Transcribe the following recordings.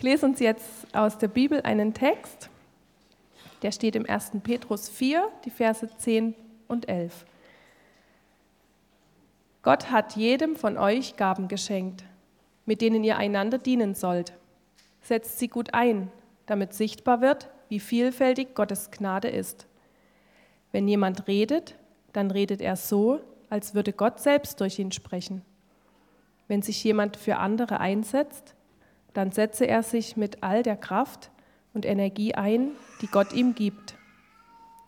Ich lese uns jetzt aus der Bibel einen Text, der steht im 1. Petrus 4, die Verse 10 und 11. Gott hat jedem von euch Gaben geschenkt, mit denen ihr einander dienen sollt. Setzt sie gut ein, damit sichtbar wird, wie vielfältig Gottes Gnade ist. Wenn jemand redet, dann redet er so, als würde Gott selbst durch ihn sprechen. Wenn sich jemand für andere einsetzt, dann setze er sich mit all der Kraft und Energie ein, die Gott ihm gibt.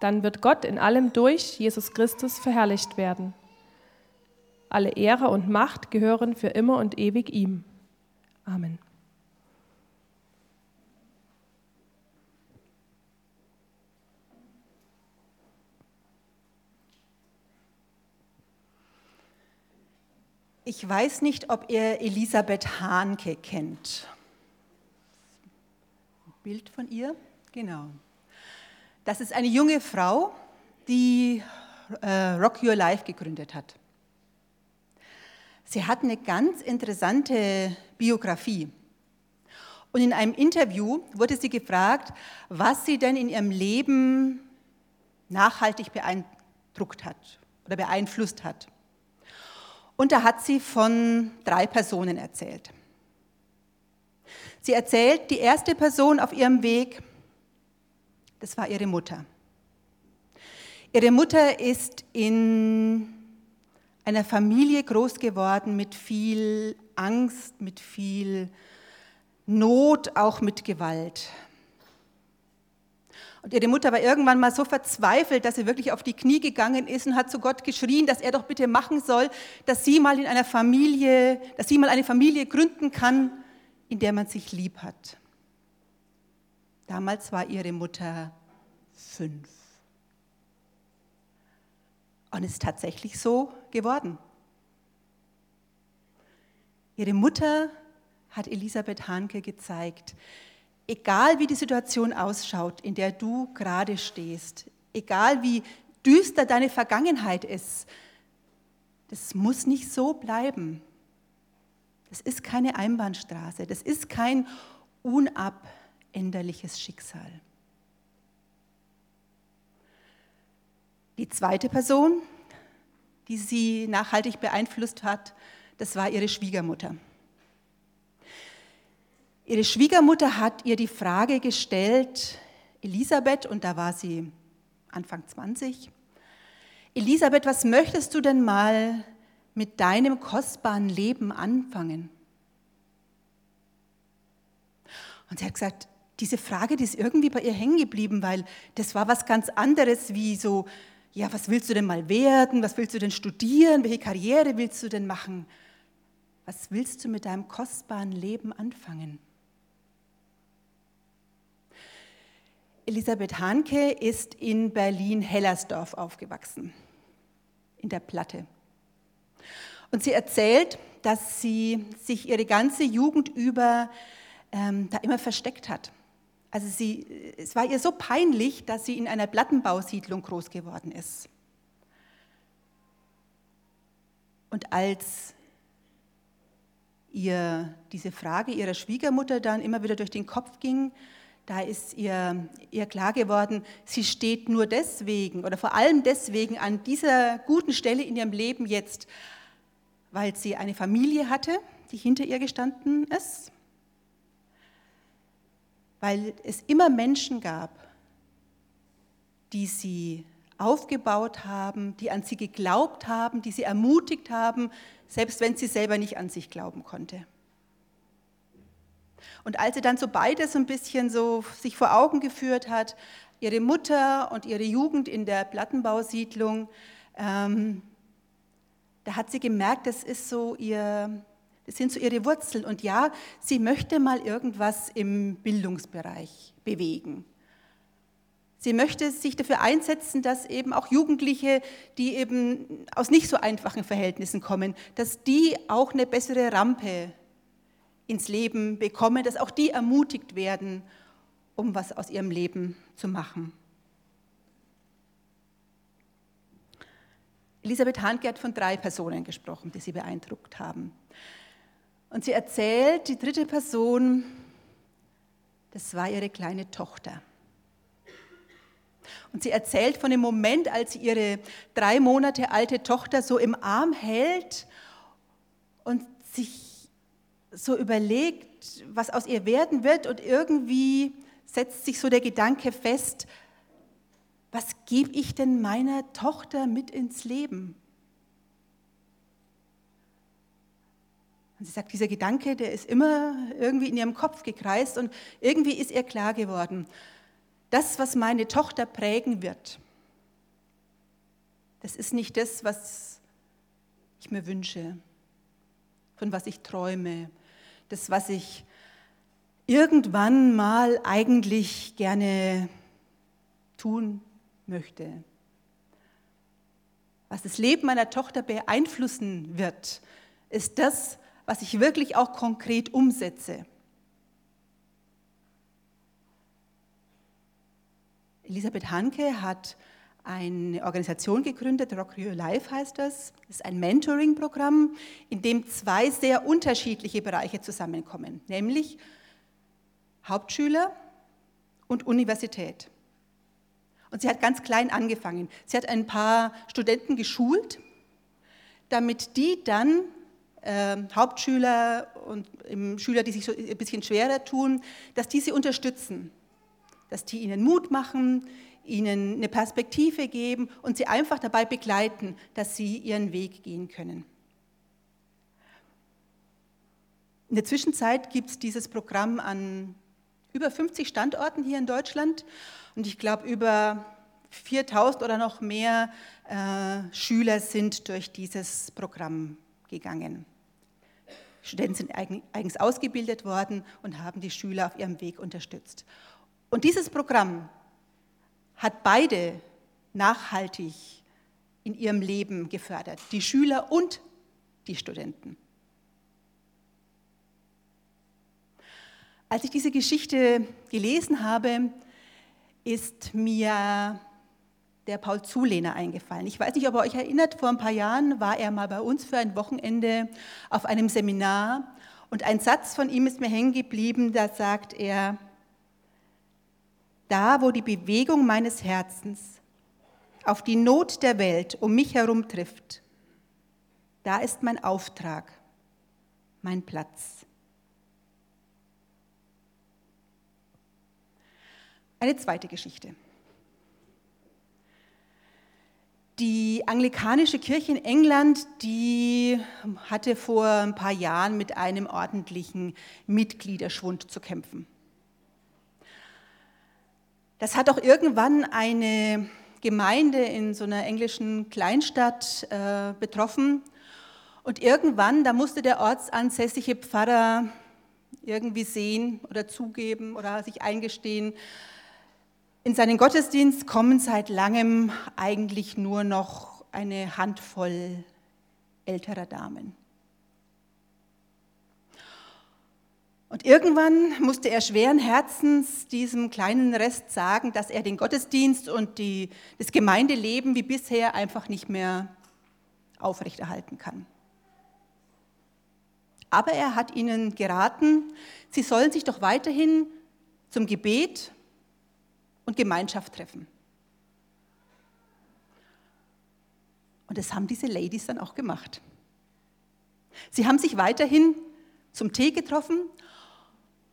Dann wird Gott in allem durch Jesus Christus verherrlicht werden. Alle Ehre und Macht gehören für immer und ewig ihm. Amen. Ich weiß nicht, ob ihr Elisabeth Hahnke kennt. Bild von ihr? Genau. Das ist eine junge Frau, die äh, Rock Your Life gegründet hat. Sie hat eine ganz interessante Biografie. Und in einem Interview wurde sie gefragt, was sie denn in ihrem Leben nachhaltig beeindruckt hat oder beeinflusst hat. Und da hat sie von drei Personen erzählt. Sie erzählt, die erste Person auf ihrem Weg, das war ihre Mutter. Ihre Mutter ist in einer Familie groß geworden mit viel Angst, mit viel Not, auch mit Gewalt. Und ihre Mutter war irgendwann mal so verzweifelt, dass sie wirklich auf die Knie gegangen ist und hat zu Gott geschrien, dass er doch bitte machen soll, dass sie mal in einer Familie, dass sie mal eine Familie gründen kann, in der man sich lieb hat. Damals war ihre Mutter fünf. Und ist tatsächlich so geworden. Ihre Mutter hat Elisabeth Hanke gezeigt, egal wie die Situation ausschaut, in der du gerade stehst, egal wie düster deine Vergangenheit ist, das muss nicht so bleiben. Das ist keine Einbahnstraße, das ist kein unabänderliches Schicksal. Die zweite Person, die sie nachhaltig beeinflusst hat, das war ihre Schwiegermutter. Ihre Schwiegermutter hat ihr die Frage gestellt, Elisabeth, und da war sie Anfang 20, Elisabeth, was möchtest du denn mal mit deinem kostbaren Leben anfangen? Und sie hat gesagt, diese Frage, die ist irgendwie bei ihr hängen geblieben, weil das war was ganz anderes wie so, ja, was willst du denn mal werden? Was willst du denn studieren? Welche Karriere willst du denn machen? Was willst du mit deinem kostbaren Leben anfangen? Elisabeth Hanke ist in Berlin-Hellersdorf aufgewachsen, in der Platte. Und sie erzählt, dass sie sich ihre ganze Jugend über ähm, da immer versteckt hat. Also sie, es war ihr so peinlich, dass sie in einer Plattenbausiedlung groß geworden ist. Und als ihr diese Frage ihrer Schwiegermutter dann immer wieder durch den Kopf ging, da ist ihr, ihr klar geworden, sie steht nur deswegen oder vor allem deswegen an dieser guten Stelle in ihrem Leben jetzt, weil sie eine Familie hatte, die hinter ihr gestanden ist, weil es immer Menschen gab, die sie aufgebaut haben, die an sie geglaubt haben, die sie ermutigt haben, selbst wenn sie selber nicht an sich glauben konnte. Und als sie dann so beides ein bisschen so sich vor Augen geführt hat, ihre Mutter und ihre Jugend in der Plattenbausiedlung, ähm, da hat sie gemerkt, das ist so ihr, das sind so ihre Wurzeln. Und ja, sie möchte mal irgendwas im Bildungsbereich bewegen. Sie möchte sich dafür einsetzen, dass eben auch Jugendliche, die eben aus nicht so einfachen Verhältnissen kommen, dass die auch eine bessere Rampe ins Leben bekommen, dass auch die ermutigt werden, um was aus ihrem Leben zu machen. Elisabeth Hanke hat von drei Personen gesprochen, die sie beeindruckt haben. Und sie erzählt, die dritte Person, Das war ihre kleine Tochter. Und sie erzählt von dem Moment, als sie ihre drei Monate alte Tochter so im Arm hält und sich so überlegt, was aus ihr werden wird. Und irgendwie setzt sich so der Gedanke fest, was gebe ich denn meiner Tochter mit ins Leben? Und sie sagt, dieser Gedanke, der ist immer irgendwie in ihrem Kopf gekreist und irgendwie ist ihr klar geworden, das, was meine Tochter prägen wird, das ist nicht das, was ich mir wünsche, von was ich träume, das, was ich irgendwann mal eigentlich gerne tun möchte. Was das Leben meiner Tochter beeinflussen wird, ist das, was ich wirklich auch konkret umsetze. Elisabeth Hanke hat eine Organisation gegründet, Rock Your Life heißt das. Das ist ein Mentoring-Programm, in dem zwei sehr unterschiedliche Bereiche zusammenkommen, nämlich Hauptschüler und Universität. Und sie hat ganz klein angefangen. Sie hat ein paar Studenten geschult, damit die dann äh, Hauptschüler und ähm, Schüler, die sich so ein bisschen schwerer tun, dass die sie unterstützen dass die ihnen Mut machen, ihnen eine Perspektive geben und sie einfach dabei begleiten, dass sie ihren Weg gehen können. In der Zwischenzeit gibt es dieses Programm an über 50 Standorten hier in Deutschland und ich glaube, über 4000 oder noch mehr äh, Schüler sind durch dieses Programm gegangen. Studenten sind eigens ausgebildet worden und haben die Schüler auf ihrem Weg unterstützt. Und dieses Programm hat beide nachhaltig in ihrem Leben gefördert, die Schüler und die Studenten. Als ich diese Geschichte gelesen habe, ist mir der Paul Zulehner eingefallen. Ich weiß nicht, ob ihr euch erinnert, vor ein paar Jahren war er mal bei uns für ein Wochenende auf einem Seminar und ein Satz von ihm ist mir hängen geblieben, da sagt er, da wo die Bewegung meines Herzens auf die Not der Welt um mich herum trifft, da ist mein Auftrag, mein Platz. Eine zweite Geschichte. Die anglikanische Kirche in England, die hatte vor ein paar Jahren mit einem ordentlichen Mitgliederschwund zu kämpfen. Das hat auch irgendwann eine Gemeinde in so einer englischen Kleinstadt äh, betroffen. Und irgendwann, da musste der ortsansässige Pfarrer irgendwie sehen oder zugeben oder sich eingestehen, in seinen Gottesdienst kommen seit langem eigentlich nur noch eine Handvoll älterer Damen. Und irgendwann musste er schweren Herzens diesem kleinen Rest sagen, dass er den Gottesdienst und die, das Gemeindeleben wie bisher einfach nicht mehr aufrechterhalten kann. Aber er hat ihnen geraten, sie sollen sich doch weiterhin zum Gebet und Gemeinschaft treffen. Und das haben diese Ladies dann auch gemacht. Sie haben sich weiterhin zum Tee getroffen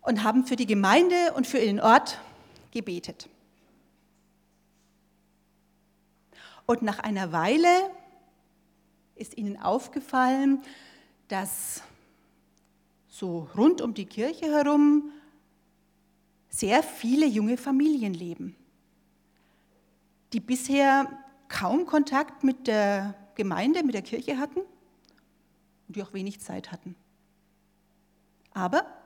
und haben für die Gemeinde und für den Ort gebetet. Und nach einer Weile ist ihnen aufgefallen, dass so rund um die Kirche herum sehr viele junge Familien leben, die bisher kaum Kontakt mit der Gemeinde, mit der Kirche hatten und die auch wenig Zeit hatten. Aber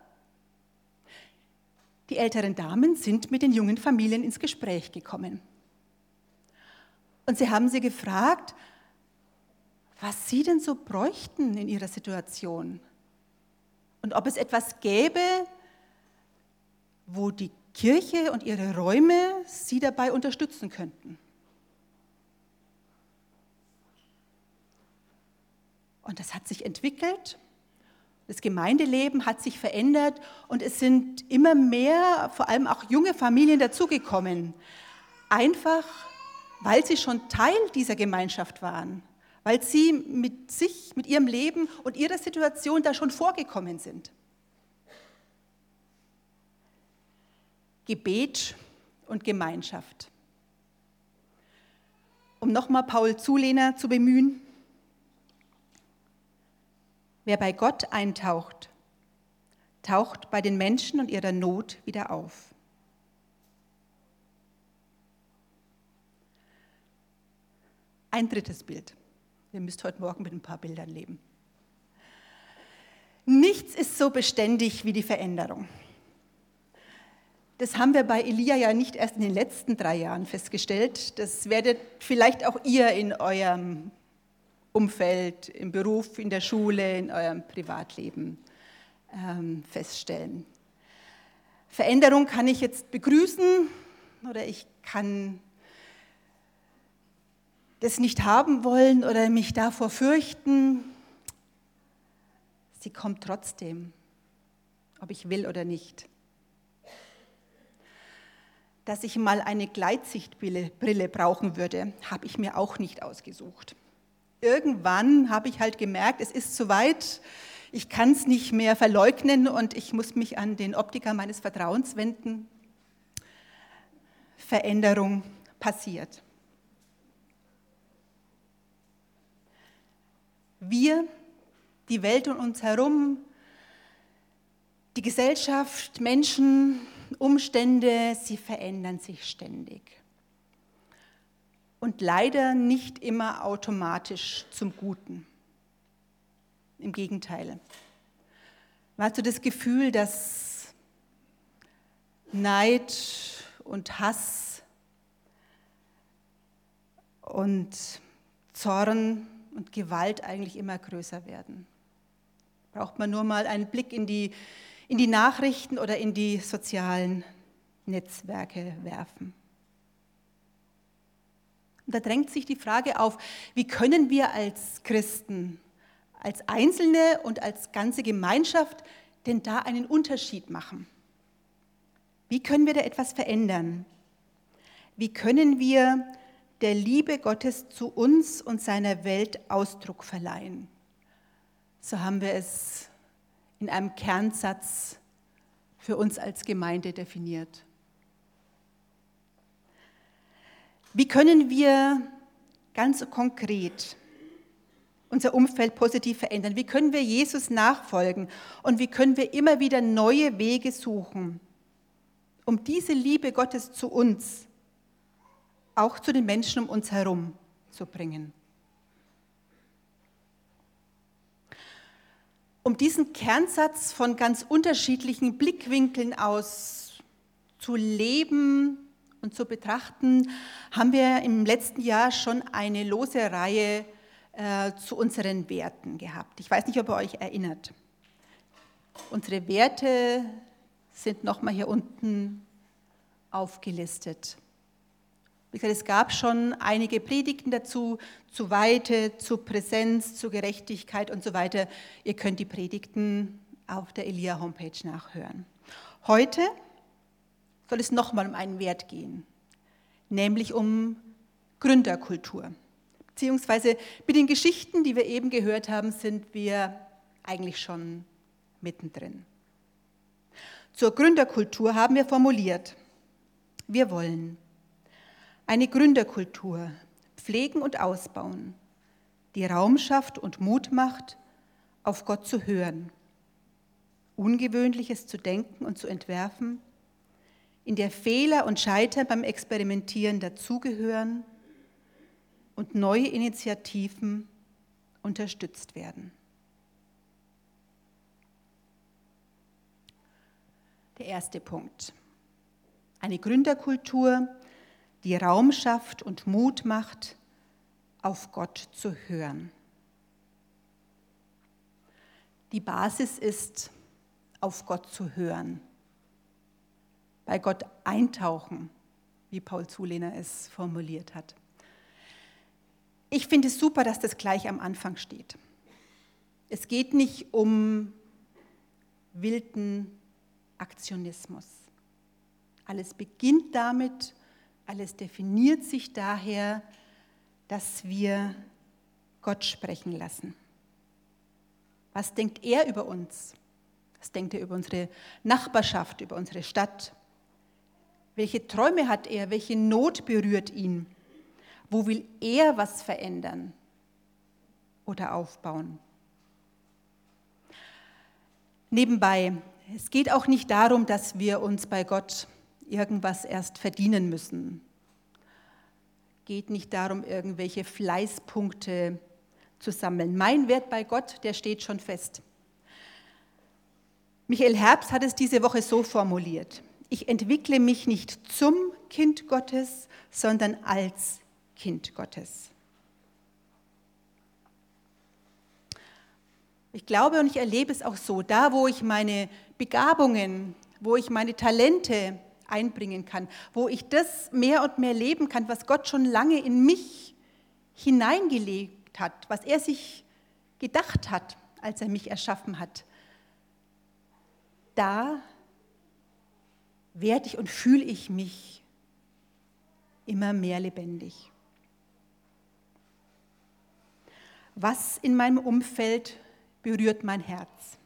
die älteren Damen sind mit den jungen Familien ins Gespräch gekommen. Und sie haben sie gefragt, was sie denn so bräuchten in ihrer Situation und ob es etwas gäbe, wo die Kirche und ihre Räume sie dabei unterstützen könnten. Und das hat sich entwickelt Das Gemeindeleben hat sich verändert und es sind immer mehr, vor allem auch junge Familien dazugekommen. Einfach, weil sie schon Teil dieser Gemeinschaft waren, weil sie mit sich, mit ihrem Leben und ihrer Situation da schon vorgekommen sind. Gebet und Gemeinschaft. Um nochmal Paul Zulehner zu bemühen, Wer bei Gott eintaucht, taucht bei den Menschen und ihrer Not wieder auf. Ein drittes Bild. Ihr müsst heute Morgen mit ein paar Bildern leben. Nichts ist so beständig wie die Veränderung. Das haben wir bei Elia ja nicht erst in den letzten drei Jahren festgestellt. Das werdet vielleicht auch ihr in eurem Umfeld, im Beruf, in der Schule, in eurem Privatleben ähm, feststellen. Veränderung kann ich jetzt begrüßen oder ich kann das nicht haben wollen oder mich davor fürchten. Sie kommt trotzdem, ob ich will oder nicht. Dass ich mal eine Gleitsichtbrille brauchen würde, habe ich mir auch nicht ausgesucht irgendwann habe ich halt gemerkt, es ist zu weit, ich kann es nicht mehr verleugnen und ich muss mich an den Optiker meines Vertrauens wenden. Veränderung passiert. Wir, die Welt um uns herum, die Gesellschaft, Menschen, Umstände, sie verändern sich ständig und leider nicht immer automatisch zum Guten. Im Gegenteil. Hat so das Gefühl, dass Neid und Hass und Zorn und Gewalt eigentlich immer größer werden. Braucht man nur mal einen Blick in die, in die Nachrichten oder in die sozialen Netzwerke werfen. Und da drängt sich die Frage auf, wie können wir als Christen, als Einzelne und als ganze Gemeinschaft denn da einen Unterschied machen? Wie können wir da etwas verändern? Wie können wir der Liebe Gottes zu uns und seiner Welt Ausdruck verleihen? So haben wir es in einem Kernsatz für uns als Gemeinde definiert. Wie können wir ganz konkret unser Umfeld positiv verändern? Wie können wir Jesus nachfolgen? Und wie können wir immer wieder neue Wege suchen, um diese Liebe Gottes zu uns, auch zu den Menschen um uns herum zu bringen? Um diesen Kernsatz von ganz unterschiedlichen Blickwinkeln aus zu leben, und zu betrachten, haben wir im letzten Jahr schon eine lose Reihe äh, zu unseren Werten gehabt. Ich weiß nicht, ob ihr euch erinnert. Unsere Werte sind nochmal hier unten aufgelistet. Wie gesagt, es gab schon einige Predigten dazu, zu Weite, zu Präsenz, zu Gerechtigkeit und so weiter. Ihr könnt die Predigten auf der Elia-Homepage nachhören. Heute soll es nochmal um einen Wert gehen, nämlich um Gründerkultur. Beziehungsweise mit den Geschichten, die wir eben gehört haben, sind wir eigentlich schon mittendrin. Zur Gründerkultur haben wir formuliert, wir wollen eine Gründerkultur pflegen und ausbauen, die Raum schafft und Mut macht, auf Gott zu hören, Ungewöhnliches zu denken und zu entwerfen, in der Fehler und Scheitern beim Experimentieren dazugehören und neue Initiativen unterstützt werden. Der erste Punkt. Eine Gründerkultur, die Raum schafft und Mut macht, auf Gott zu hören. Die Basis ist, auf Gott zu hören bei Gott eintauchen, wie Paul Zulehner es formuliert hat. Ich finde es super, dass das gleich am Anfang steht. Es geht nicht um wilden Aktionismus. Alles beginnt damit, alles definiert sich daher, dass wir Gott sprechen lassen. Was denkt er über uns? Was denkt er über unsere Nachbarschaft, über unsere Stadt? Welche Träume hat er? Welche Not berührt ihn? Wo will er was verändern oder aufbauen? Nebenbei, es geht auch nicht darum, dass wir uns bei Gott irgendwas erst verdienen müssen. Geht nicht darum, irgendwelche Fleißpunkte zu sammeln. Mein Wert bei Gott, der steht schon fest. Michael Herbst hat es diese Woche so formuliert. Ich entwickle mich nicht zum Kind Gottes, sondern als Kind Gottes. Ich glaube und ich erlebe es auch so, da wo ich meine Begabungen, wo ich meine Talente einbringen kann, wo ich das mehr und mehr leben kann, was Gott schon lange in mich hineingelegt hat, was er sich gedacht hat, als er mich erschaffen hat. Da werde ich und fühle ich mich immer mehr lebendig. Was in meinem Umfeld berührt mein Herz?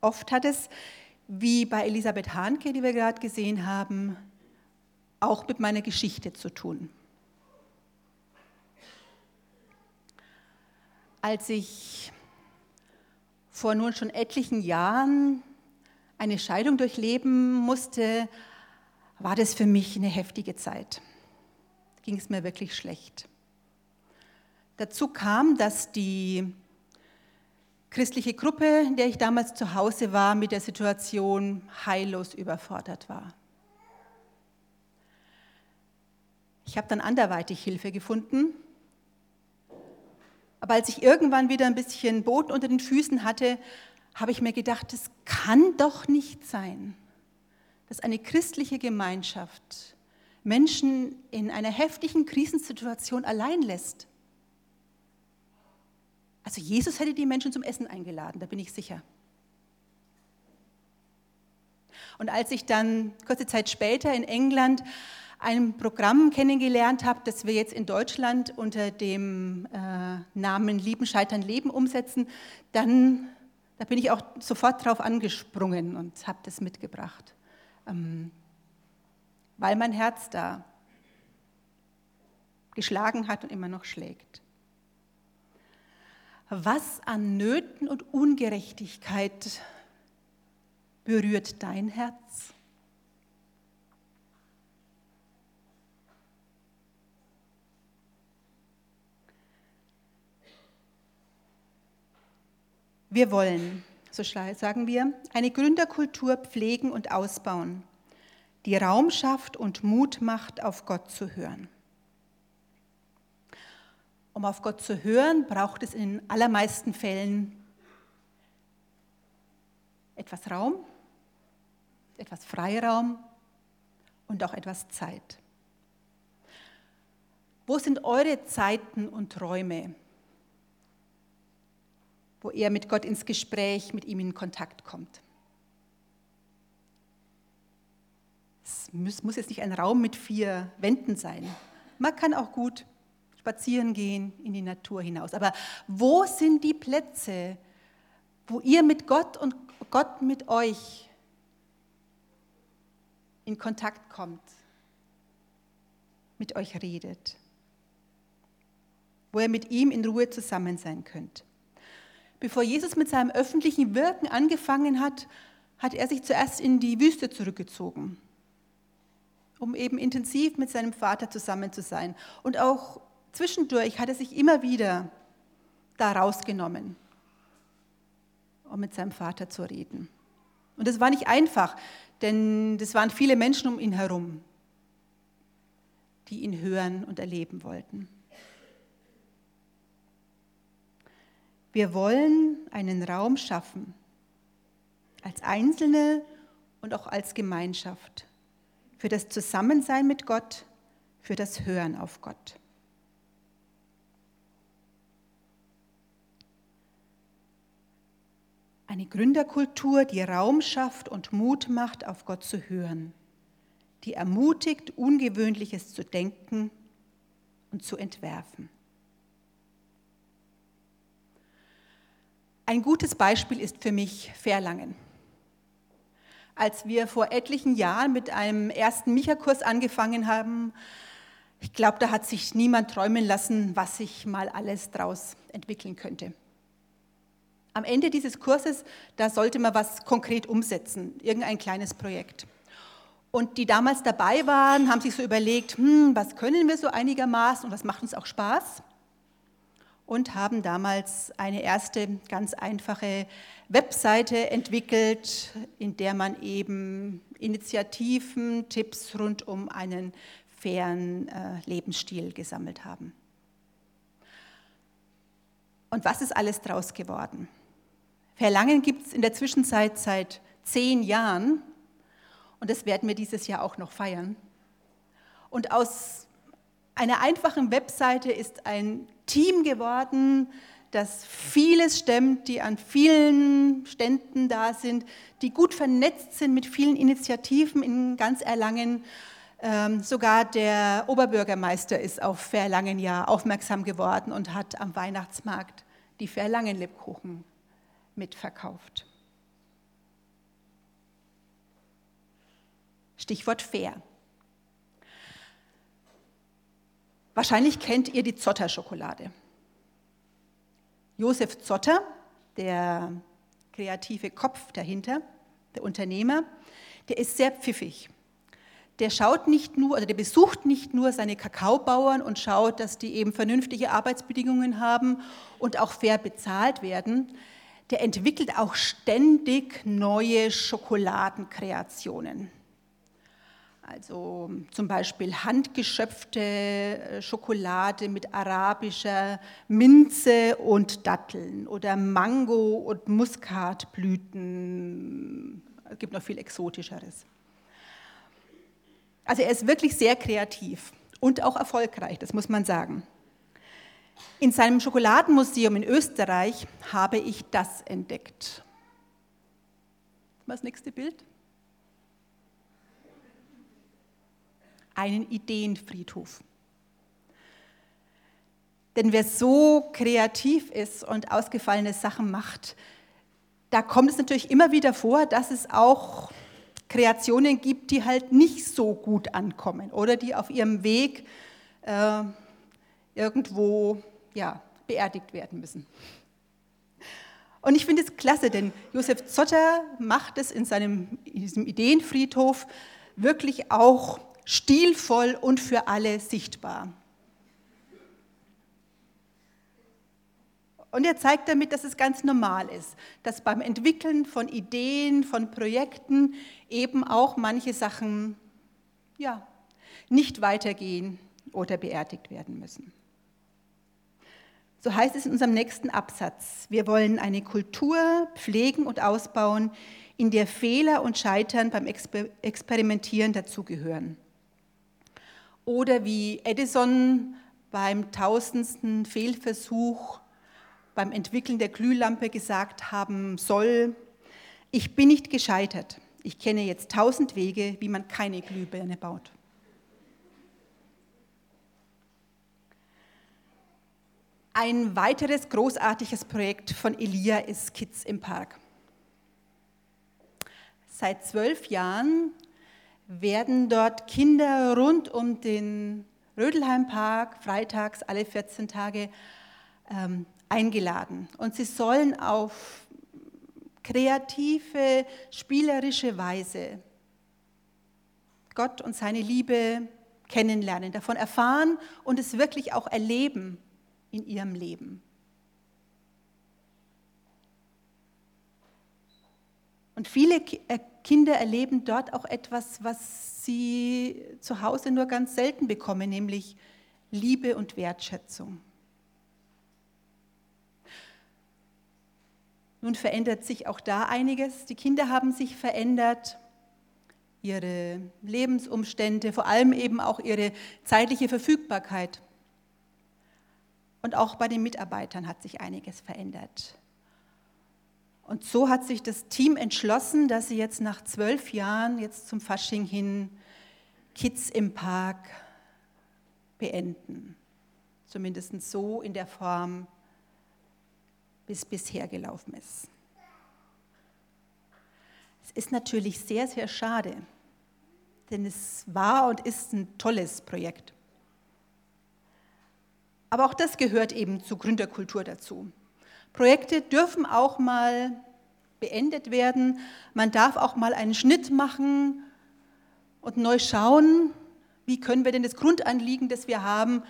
Oft hat es, wie bei Elisabeth Hahnke, die wir gerade gesehen haben, auch mit meiner Geschichte zu tun. Als ich vor nun schon etlichen Jahren eine Scheidung durchleben musste, war das für mich eine heftige Zeit. Ging es mir wirklich schlecht. Dazu kam, dass die christliche Gruppe, in der ich damals zu Hause war, mit der Situation heillos überfordert war. Ich habe dann anderweitig Hilfe gefunden. Aber als ich irgendwann wieder ein bisschen Boden unter den Füßen hatte, habe ich mir gedacht, es kann doch nicht sein, dass eine christliche Gemeinschaft Menschen in einer heftigen Krisensituation allein lässt. Also Jesus hätte die Menschen zum Essen eingeladen, da bin ich sicher. Und als ich dann kurze Zeit später in England ein Programm kennengelernt habe, das wir jetzt in Deutschland unter dem äh, Namen Lieben, Scheitern, Leben umsetzen, dann da bin ich auch sofort drauf angesprungen und habe das mitgebracht, ähm, weil mein Herz da geschlagen hat und immer noch schlägt was an Nöten und Ungerechtigkeit berührt dein Herz? Wir wollen, so sagen wir, eine Gründerkultur pflegen und ausbauen, die Raum schafft und Mut macht, auf Gott zu hören. Um auf Gott zu hören, braucht es in allermeisten Fällen etwas Raum, etwas Freiraum und auch etwas Zeit. Wo sind eure Zeiten und Räume, wo ihr mit Gott ins Gespräch, mit ihm in Kontakt kommt? Es muss jetzt nicht ein Raum mit vier Wänden sein. Man kann auch gut spazieren gehen in die Natur hinaus. Aber wo sind die Plätze, wo ihr mit Gott und Gott mit euch in Kontakt kommt, mit euch redet, wo ihr mit ihm in Ruhe zusammen sein könnt? Bevor Jesus mit seinem öffentlichen Wirken angefangen hat, hat er sich zuerst in die Wüste zurückgezogen, um eben intensiv mit seinem Vater zusammen zu sein und auch Zwischendurch hat er sich immer wieder da rausgenommen, um mit seinem Vater zu reden. Und das war nicht einfach, denn es waren viele Menschen um ihn herum, die ihn hören und erleben wollten. Wir wollen einen Raum schaffen, als Einzelne und auch als Gemeinschaft, für das Zusammensein mit Gott, für das Hören auf Gott. Eine Gründerkultur, die Raum schafft und Mut macht, auf Gott zu hören. Die ermutigt, Ungewöhnliches zu denken und zu entwerfen. Ein gutes Beispiel ist für mich Verlangen. Als wir vor etlichen Jahren mit einem ersten Micha-Kurs angefangen haben, ich glaube, da hat sich niemand träumen lassen, was sich mal alles daraus entwickeln könnte. Am Ende dieses Kurses, da sollte man was konkret umsetzen, irgendein kleines Projekt. Und die damals dabei waren, haben sich so überlegt, hm, was können wir so einigermaßen und was macht uns auch Spaß? Und haben damals eine erste ganz einfache Webseite entwickelt, in der man eben Initiativen, Tipps rund um einen fairen äh, Lebensstil gesammelt haben. Und was ist alles daraus geworden? Verlangen gibt es in der Zwischenzeit seit zehn Jahren und das werden wir dieses Jahr auch noch feiern. Und aus einer einfachen Webseite ist ein Team geworden, das vieles stemmt, die an vielen Ständen da sind, die gut vernetzt sind mit vielen Initiativen in ganz Erlangen ähm, sogar der Oberbürgermeister ist auf Verlangen ja aufmerksam geworden und hat am Weihnachtsmarkt die Verlangen-Lebkuchen mitverkauft. Stichwort fair. Wahrscheinlich kennt ihr die Zotter-Schokolade. Josef Zotter, der kreative Kopf dahinter, der Unternehmer, der ist sehr pfiffig der schaut nicht nur, also der besucht nicht nur seine Kakaobauern und schaut, dass die eben vernünftige Arbeitsbedingungen haben und auch fair bezahlt werden. Der entwickelt auch ständig neue Schokoladenkreationen. Also zum Beispiel handgeschöpfte äh, Schokolade mit arabischer Minze und Datteln oder Mango und Muskatblüten. Es gibt noch viel Exotischeres. Also er ist wirklich sehr kreativ und auch erfolgreich, das muss man sagen. In seinem Schokoladenmuseum in Österreich habe ich das entdeckt. Was nächste Bild? Einen Ideenfriedhof. Denn wer so kreativ ist und ausgefallene Sachen macht, da kommt es natürlich immer wieder vor, dass es auch Kreationen gibt, die halt nicht so gut ankommen oder die auf ihrem Weg äh, irgendwo ja, beerdigt werden müssen. Und ich finde es klasse, denn Josef Zotter macht es in, seinem, in diesem Ideenfriedhof wirklich auch stilvoll und für alle sichtbar. Und er zeigt damit, dass es ganz normal ist, dass beim Entwickeln von Ideen, von Projekten eben auch manche Sachen ja, nicht weitergehen oder beerdigt werden müssen. So heißt es in unserem nächsten Absatz. Wir wollen eine Kultur pflegen und ausbauen, in der Fehler und Scheitern beim Experimentieren dazugehören. Oder wie Edison beim tausendsten Fehlversuch beim Entwickeln der Glühlampe gesagt haben soll, ich bin nicht gescheitert. Ich kenne jetzt tausend Wege, wie man keine Glühbirne baut. Ein weiteres großartiges Projekt von Elia ist Kids im Park. Seit zwölf Jahren werden dort Kinder rund um den Rödelheim-Park freitags alle 14 Tage ähm, eingeladen. Und sie sollen auf kreative, spielerische Weise Gott und seine Liebe kennenlernen, davon erfahren und es wirklich auch erleben in ihrem Leben. Und viele äh, Kinder erleben dort auch etwas, was sie zu Hause nur ganz selten bekommen, nämlich Liebe und Wertschätzung. Nun verändert sich auch da einiges. Die Kinder haben sich verändert, ihre Lebensumstände, vor allem eben auch ihre zeitliche Verfügbarkeit. Und auch bei den Mitarbeitern hat sich einiges verändert. Und so hat sich das Team entschlossen, dass sie jetzt nach zwölf Jahren, jetzt zum Fasching hin, Kids im Park beenden. Zumindest so in der Form, wie es bisher gelaufen ist. Es ist natürlich sehr, sehr schade, denn es war und ist ein tolles Projekt. Aber auch das gehört eben zur Gründerkultur dazu. Projekte dürfen auch mal beendet werden. Man darf auch mal einen Schnitt machen und neu schauen, wie können wir denn das Grundanliegen, das wir haben,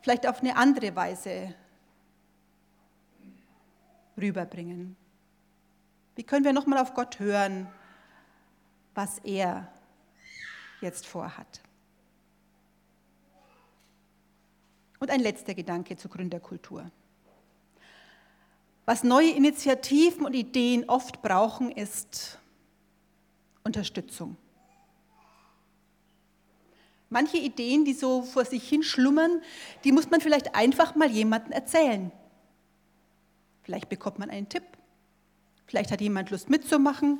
vielleicht auf eine andere Weise rüberbringen. Wie können wir nochmal auf Gott hören, was er jetzt vorhat? Und ein letzter Gedanke zur Gründerkultur. Was neue Initiativen und Ideen oft brauchen, ist Unterstützung. Manche Ideen, die so vor sich hin schlummern, die muss man vielleicht einfach mal jemandem erzählen. Vielleicht bekommt man einen Tipp. Vielleicht hat jemand Lust mitzumachen.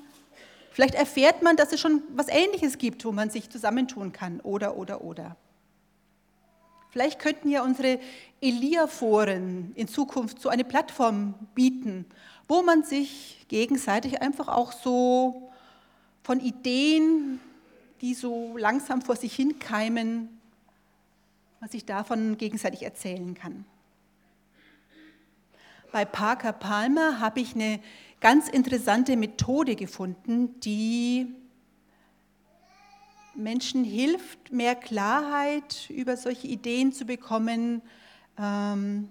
Vielleicht erfährt man, dass es schon was Ähnliches gibt, wo man sich zusammentun kann. Oder, oder, oder. Vielleicht könnten ja unsere Elia-Foren in Zukunft so eine Plattform bieten, wo man sich gegenseitig einfach auch so von Ideen, die so langsam vor sich hin keimen, was sich davon gegenseitig erzählen kann. Bei Parker Palmer habe ich eine ganz interessante Methode gefunden, die Menschen hilft, mehr Klarheit über solche Ideen zu bekommen ähm,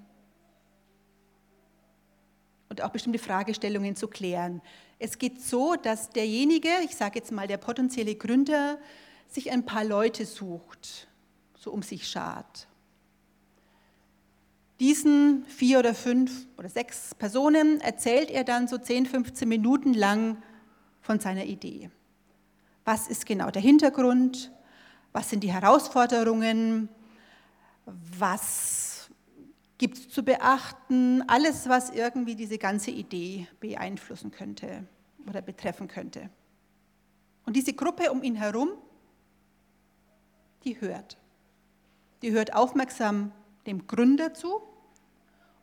und auch bestimmte Fragestellungen zu klären. Es geht so, dass derjenige, ich sage jetzt mal der potenzielle Gründer, sich ein paar Leute sucht, so um sich schart. Diesen vier oder fünf oder sechs Personen erzählt er dann so 10, 15 Minuten lang von seiner Idee. Was ist genau der Hintergrund? Was sind die Herausforderungen? Was gibt es zu beachten? Alles, was irgendwie diese ganze Idee beeinflussen könnte oder betreffen könnte. Und diese Gruppe um ihn herum, die hört. Die hört aufmerksam dem Gründer zu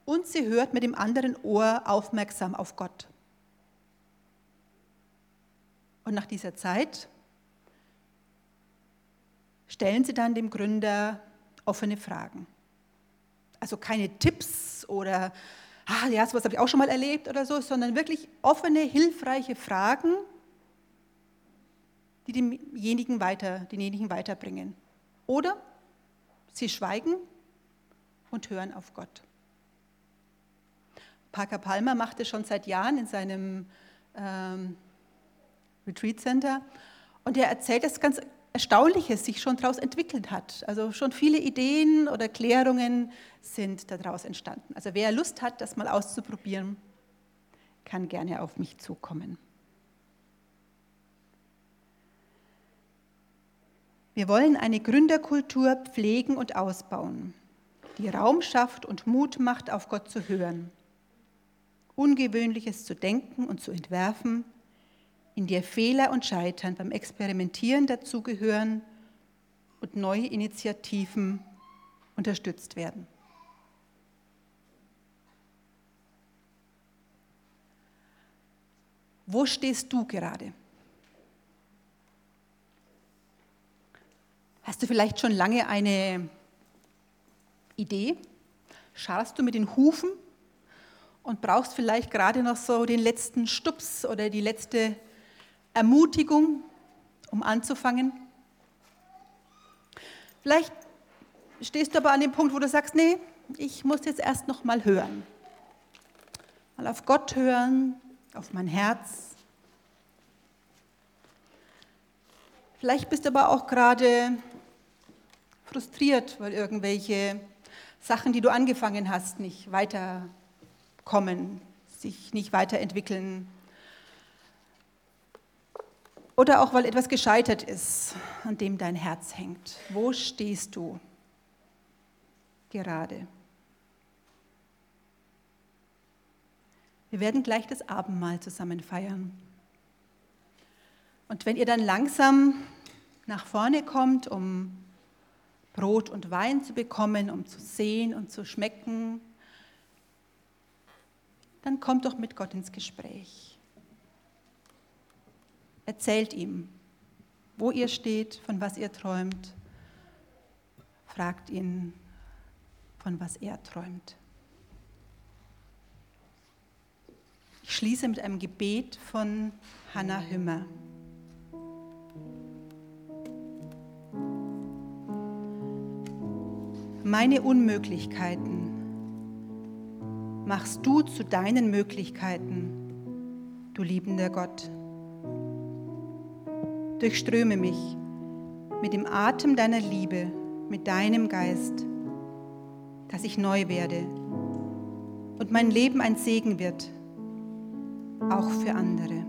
und sie hört mit dem anderen Ohr aufmerksam auf Gott. Und nach dieser Zeit stellen Sie dann dem Gründer offene Fragen. Also keine Tipps oder, ah ja, sowas habe ich auch schon mal erlebt oder so, sondern wirklich offene, hilfreiche Fragen, die denjenigen, weiter, denjenigen weiterbringen. Oder sie schweigen und hören auf Gott. Parker Palmer macht es schon seit Jahren in seinem ähm, Retreat Center und er erzählt das ganz Erstaunliches sich schon daraus entwickelt hat. Also schon viele Ideen oder Klärungen sind daraus entstanden. Also wer Lust hat, das mal auszuprobieren, kann gerne auf mich zukommen. Wir wollen eine Gründerkultur pflegen und ausbauen, die Raum schafft und Mut macht, auf Gott zu hören, Ungewöhnliches zu denken und zu entwerfen, in der Fehler und Scheitern beim Experimentieren dazugehören und neue Initiativen unterstützt werden. Wo stehst du gerade? Hast du vielleicht schon lange eine Idee? Scharst du mit den Hufen und brauchst vielleicht gerade noch so den letzten Stups oder die letzte Ermutigung, um anzufangen. Vielleicht stehst du aber an dem Punkt, wo du sagst, nee, ich muss jetzt erst noch mal hören. Mal auf Gott hören, auf mein Herz. Vielleicht bist du aber auch gerade frustriert, weil irgendwelche Sachen, die du angefangen hast, nicht weiterkommen, sich nicht weiterentwickeln, oder auch weil etwas gescheitert ist, an dem dein Herz hängt. Wo stehst du gerade? Wir werden gleich das Abendmahl zusammen feiern. Und wenn ihr dann langsam nach vorne kommt, um Brot und Wein zu bekommen, um zu sehen und zu schmecken, dann kommt doch mit Gott ins Gespräch. Erzählt ihm, wo ihr steht, von was ihr träumt. Fragt ihn, von was er träumt. Ich schließe mit einem Gebet von Hannah Hümmer. Meine Unmöglichkeiten machst du zu deinen Möglichkeiten, du liebender Gott. Durchströme mich mit dem Atem deiner Liebe, mit deinem Geist, dass ich neu werde und mein Leben ein Segen wird, auch für andere.